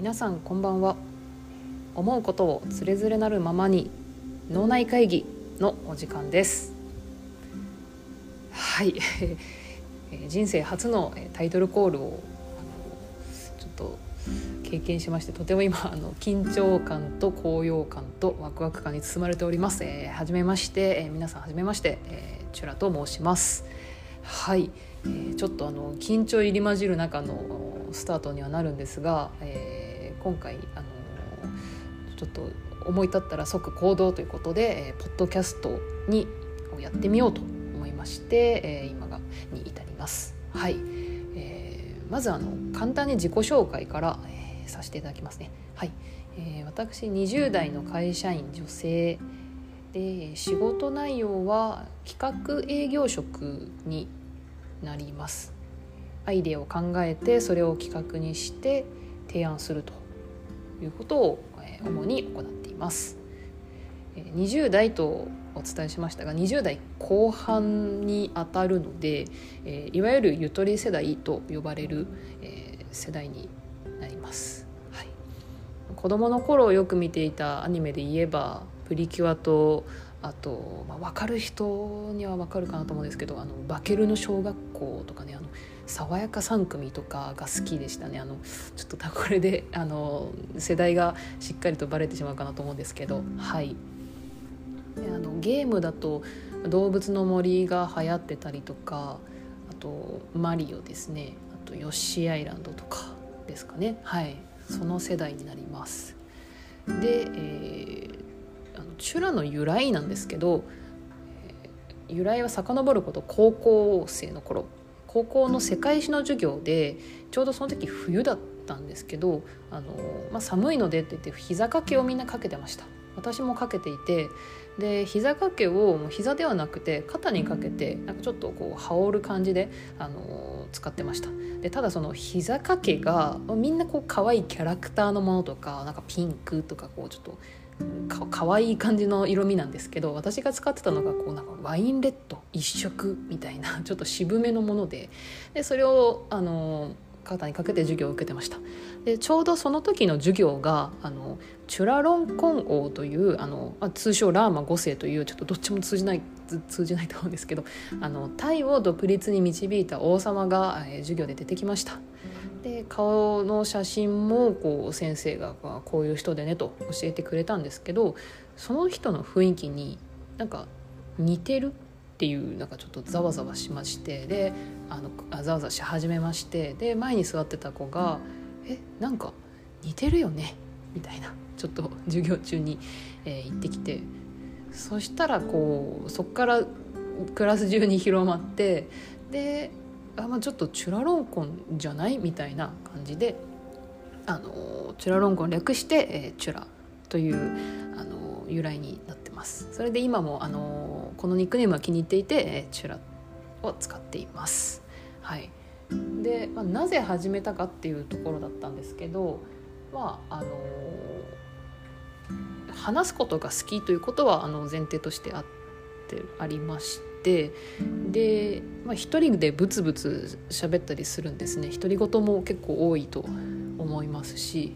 皆さんこんばんは思うことをつれづれなるままに脳内会議のお時間ですはい人生初のタイトルコールをちょっと経験しましてとても今あの緊張感と高揚感とワクワク感に包まれております。えー、はじめまして、えー、皆さんはじめまして、えー、チュラと申します。はい、えー、ちょっとあの緊張入り混じる中のスタートにはなるんですが、えー、今回あのちょっと思い立ったら即行動ということで、えー、ポッドキャストにをやってみようと思いまして、えー、今がに至ります。はい、えー、まずあの簡単に自己紹介から、えー、させていただきますね。はい、えー、私20代の会社員女性で仕事内容は企画営業職になりますアイデアを考えてそれを企画にして提案するということを主に行っています。20代とお伝えしましたが20代後半にあたるのでいわゆるゆとり世代と呼ばれる世代になります、はい、子供の頃よく見ていたアニメで言えばプリキュアとあと、まあ、分かる人には分かるかなと思うんですけど「あのバケルの小学校」とかね「あの爽やか3組」とかが好きでしたね。あのちょっとこれであの世代がしっかりとバレてしまうかなと思うんですけど。はい。あのゲームだと「動物の森」が流行ってたりとかあと「マリオ」ですね。あと「ヨッシーアイランド」とかですかね。はい。その世代になります。で、えーチュラの由来なんですけど、由来は遡ること高校生の頃。高校の世界史の授業でちょうどその時冬だったんですけどあの、まあ、寒いのでって言って膝掛けをみんなかけてました。私もかけていてで膝掛けをもう膝ではなくて肩にかけてなんかちょっとこう羽織る感じであの使ってました。でただその膝掛けがみんなこう可愛いキャラクターのものとかなんかピンクとかこうちょっとかかわいい感じの色味なんですけど私が使ってたのがこうなんかワインレッド一色みたいな ちょっと渋めのものででそれをあの肩にかけて授業を受けてました。でちょうどその時の授業があのチュラロンコン王というあの、通称ラーマ5世というちょっとどっちも通じない通じないと思うんですけどあのタイを独立に導いた王様が、えー、授業で出てきました。で顔の写真もこう先生がこういう人でねと教えてくれたんですけどその人の雰囲気になんか似てるっていうなんかちょっとざわざわしましてであのあざわざし始めましてで前に座ってた子が「えなんか似てるよね」みたいなちょっと授業中に、えー、言ってきてそしたらこうそっからクラス中に広まってであ、まあ、ちょっとチュラロンコンじゃないみたいな感じであのチュラロンコン略して、えー、チュラというあの由来になってます。それで今もあのこのニックネームは気に入っていて、えー、チュラを使っています。はい。で、まあ、なぜ始めたかっていうところだったんですけどまああの話すことが好きということはあの前提としてあってありましてで、まあ、一人でブツブツ喋ったりするんですね。独り言も結構多いと思いますし、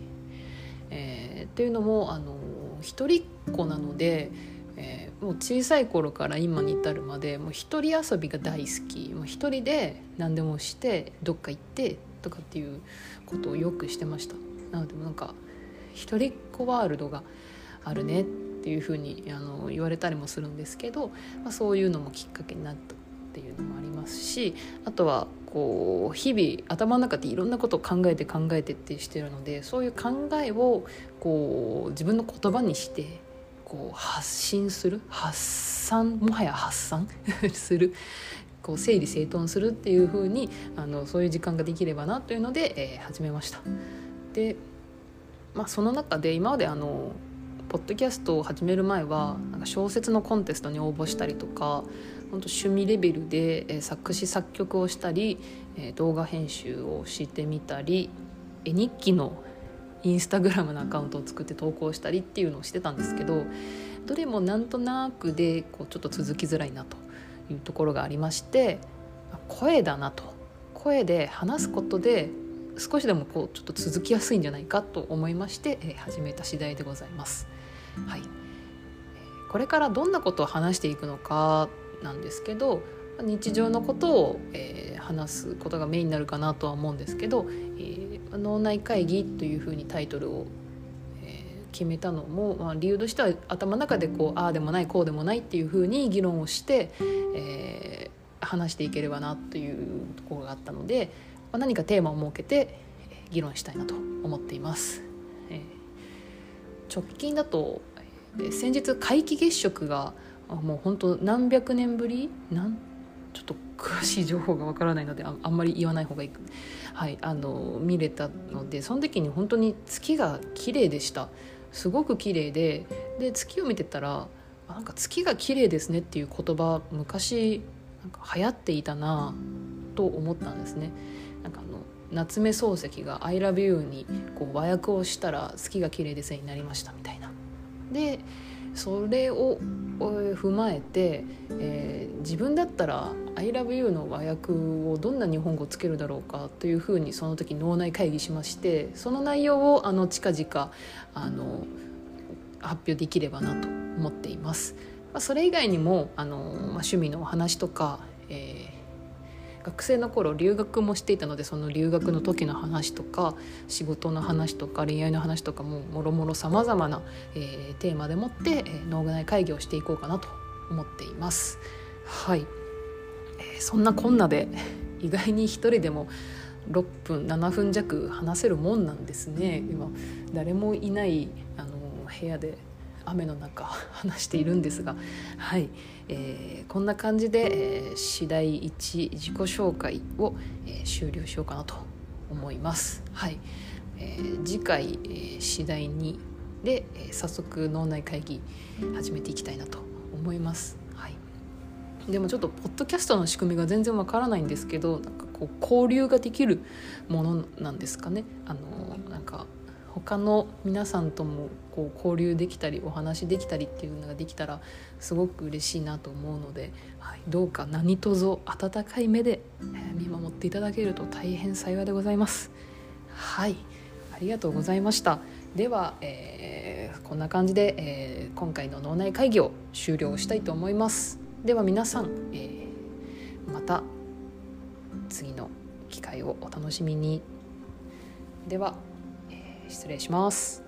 えー、っていうのもあの一人っ子なので、えー、もう小さい頃から今に至るまでもう一人遊びが大好き。もう一人で何でもしてどっか行ってとかっていうことをよくしてました。なのでなんか一人っ子ワールドがあるねっていうふうにあの言われたりもするんですけど、まあ、そういうのもきっかけになったっていうのもありますしあとはこう日々頭の中でいろんなことを考えて考えてってしてるのでそういう考えをこう自分の言葉にしてこう発信する発散もはや発散 するこう整理整頓するっていう風にあにそういう時間ができればなというので、えー、始めました。でまあ、その中で今まであのポッドキャストを始める前はなんか小説のコンテストに応募したりとか本当趣味レベルで、作詞作曲をしたり、動画編集をしてみたり絵日記のインスタグラムのアカウントを作って投稿したりっていうのをしてたんですけどどれもなんとなくでこうちょっと続きづらいなというところがありまして声だなと声で話すことで少しでもこうちょっと続きやすいんじゃないかと思いまして、始めた次第でございます。はい、これからどんなことを話していくのかなんですけど日常のことを、えー、話すことがメインになるかなとは思うんですけど「えー、脳内会議」というふうにタイトルを、えー、決めたのも、まあ、理由としては頭の中でこうああでもないこうでもないっていうふうに議論をして、えー、話していければなというところがあったので、まあ、何かテーマを設けて議論したいなと思っています。えー、直近だと先日皆既月食がもう本当何百年ぶり？なん？ちょっと詳しい情報がわからないのであんまり言わない方がいい、はい、あの見れたのでその時に本当に月が綺麗でした。すごく綺麗でで月を見てたらなんか月が綺麗ですねっていう言葉昔なんか流行っていたなと思ったんですね。なんかあの夏目漱石が「I love you」にこう和訳をしたら「月が綺麗です」になりましたみたいな。でそれを踏まえて、えー、自分だったら「ILOVEYOU」の和訳をどんな日本語をつけるだろうかというふうにその時脳内会議しましてその内容をあの近々あの発表できればなと思っています。まあ、それ以外にもあの、まあ、趣味のお話とか、えー学生の頃留学もしていたのでその留学の時の話とか仕事の話とか恋愛の話とかももろもろさまざまな、えー、テーマでもって、えー、脳内会議をしていこうかなと思っています。はい、えー、そんなこんなで 意外に一人でも6分7分弱話せるもんなんですね今誰もいないあの部屋で雨の中 話しているんですがはい、えー、こんな感じで、えー、次第1自己紹介を、えー、終了しようかなと思います。はいえー、次回、えー、次第2で、えー、早速脳内会議始めていきたいなと思います。はい、でもちょっとポッドキャストの仕組みが全然わからないんですけどなんかこう交流ができるものなんですかね。あのなんか他の皆さんともこう交流できたりお話できたりっていうのができたらすごく嬉しいなと思うので、はい、どうか何卒温かい目で見守っていただけると大変幸いでございます。はいありがとうございました。では、えー、こんな感じで、えー、今回の脳内会議を終了したいと思います。では皆さん、えー、また次の機会をお楽しみに。では。失礼します。